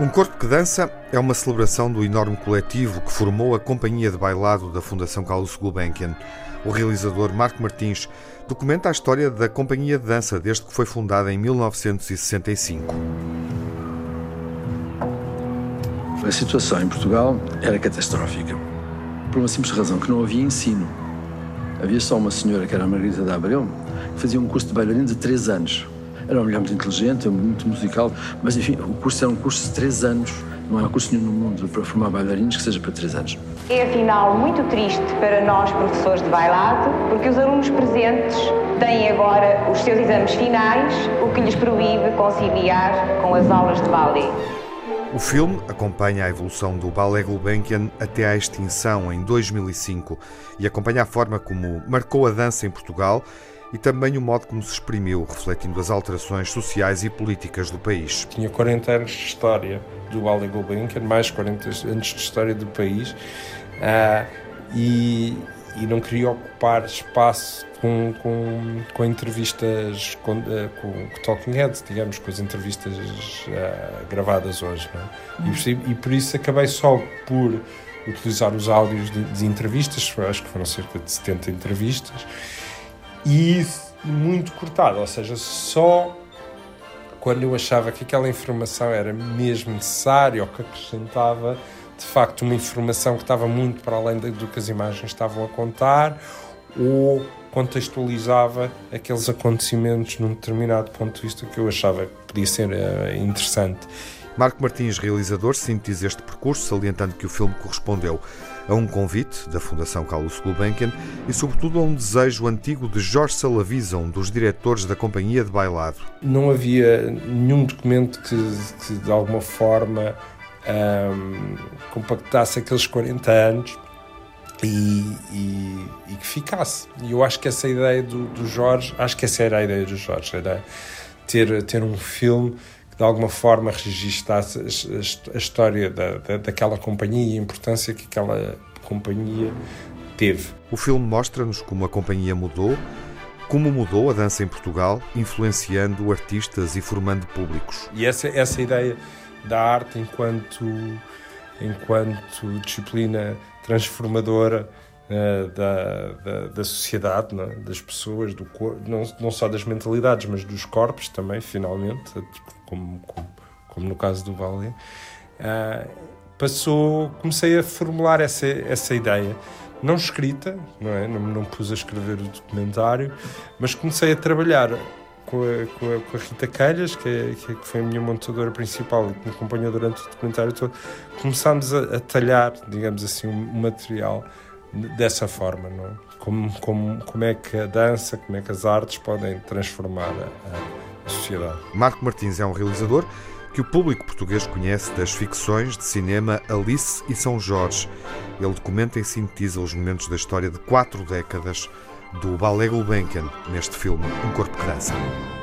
Um Corpo que Dança é uma celebração do enorme coletivo que formou a Companhia de Bailado da Fundação Carlos Gulbenkian. O realizador Marco Martins documenta a história da Companhia de Dança desde que foi fundada em 1965. A situação em Portugal era catastrófica, por uma simples razão que não havia ensino. Havia só uma senhora, que era a Margarida de Abreu, que fazia um curso de bailarino de três anos. Era uma mulher muito inteligente, muito musical, mas enfim, o curso era um curso de três anos. Não há curso nenhum no mundo para formar bailarinos que seja para três anos. É afinal muito triste para nós, professores de bailado, porque os alunos presentes têm agora os seus exames finais, o que lhes proíbe conciliar com as aulas de ballet. O filme acompanha a evolução do Ballet Gulbenkian até à extinção em 2005 e acompanha a forma como marcou a dança em Portugal e também o modo como se exprimiu, refletindo as alterações sociais e políticas do país. Tinha 40 anos de história do Ballet Gulbenkian, mais 40 anos de história do país, uh, e, e não queria ocupar espaço com, com, com entrevistas com, uh, com, talking heads, digamos, com as entrevistas uh, gravadas hoje. É? E, e, por isso acabei só por utilizar os áudios de, de entrevistas, acho que foram cerca de 70 entrevistas, e muito cortado, ou seja, só quando eu achava que aquela informação era mesmo necessária ou que acrescentava de facto uma informação que estava muito para além do que as imagens estavam a contar ou contextualizava aqueles acontecimentos num determinado ponto de vista que eu achava que podia ser uh, interessante. Marco Martins, realizador, sintetiza este percurso, salientando que o filme correspondeu a um convite da Fundação Carlos Gulbenkian e, sobretudo, a um desejo antigo de Jorge Salavisa, um dos diretores da Companhia de Bailado. Não havia nenhum documento que, que de alguma forma, um, compactasse aqueles 40 anos e, e, e, que ficasse. E eu acho que essa ideia do, do, Jorge, acho que essa era a ideia do Jorge, era ter, ter um filme que de alguma forma registasse a, a, a história da, da, daquela companhia e a importância que aquela companhia teve. O filme mostra-nos como a companhia mudou, como mudou a dança em Portugal, influenciando artistas e formando públicos. E essa, essa ideia da arte enquanto, enquanto disciplina transformadora uh, da, da, da, sociedade, é? das pessoas, do não, não só das mentalidades, mas dos corpos também, finalmente, como, como, como no caso do Vale. Uh, passou, comecei a formular essa, essa ideia não escrita, não é? Não, não pus a escrever o documentário, mas comecei a trabalhar com a, com a, com a Rita Calhas, que, é, que, foi a minha montadora principal e que me acompanhou durante o documentário todo, começámos a, a talhar, digamos assim, o um material dessa forma, não é? Como, como, como é que a dança, como é que as artes podem transformar a, a sociedade. Marco Martins é um realizador que o público português conhece das ficções de cinema Alice e São Jorge. Ele documenta e sintetiza os momentos da história de quatro décadas do Ballet Gulbenkian neste filme Um Corpo que.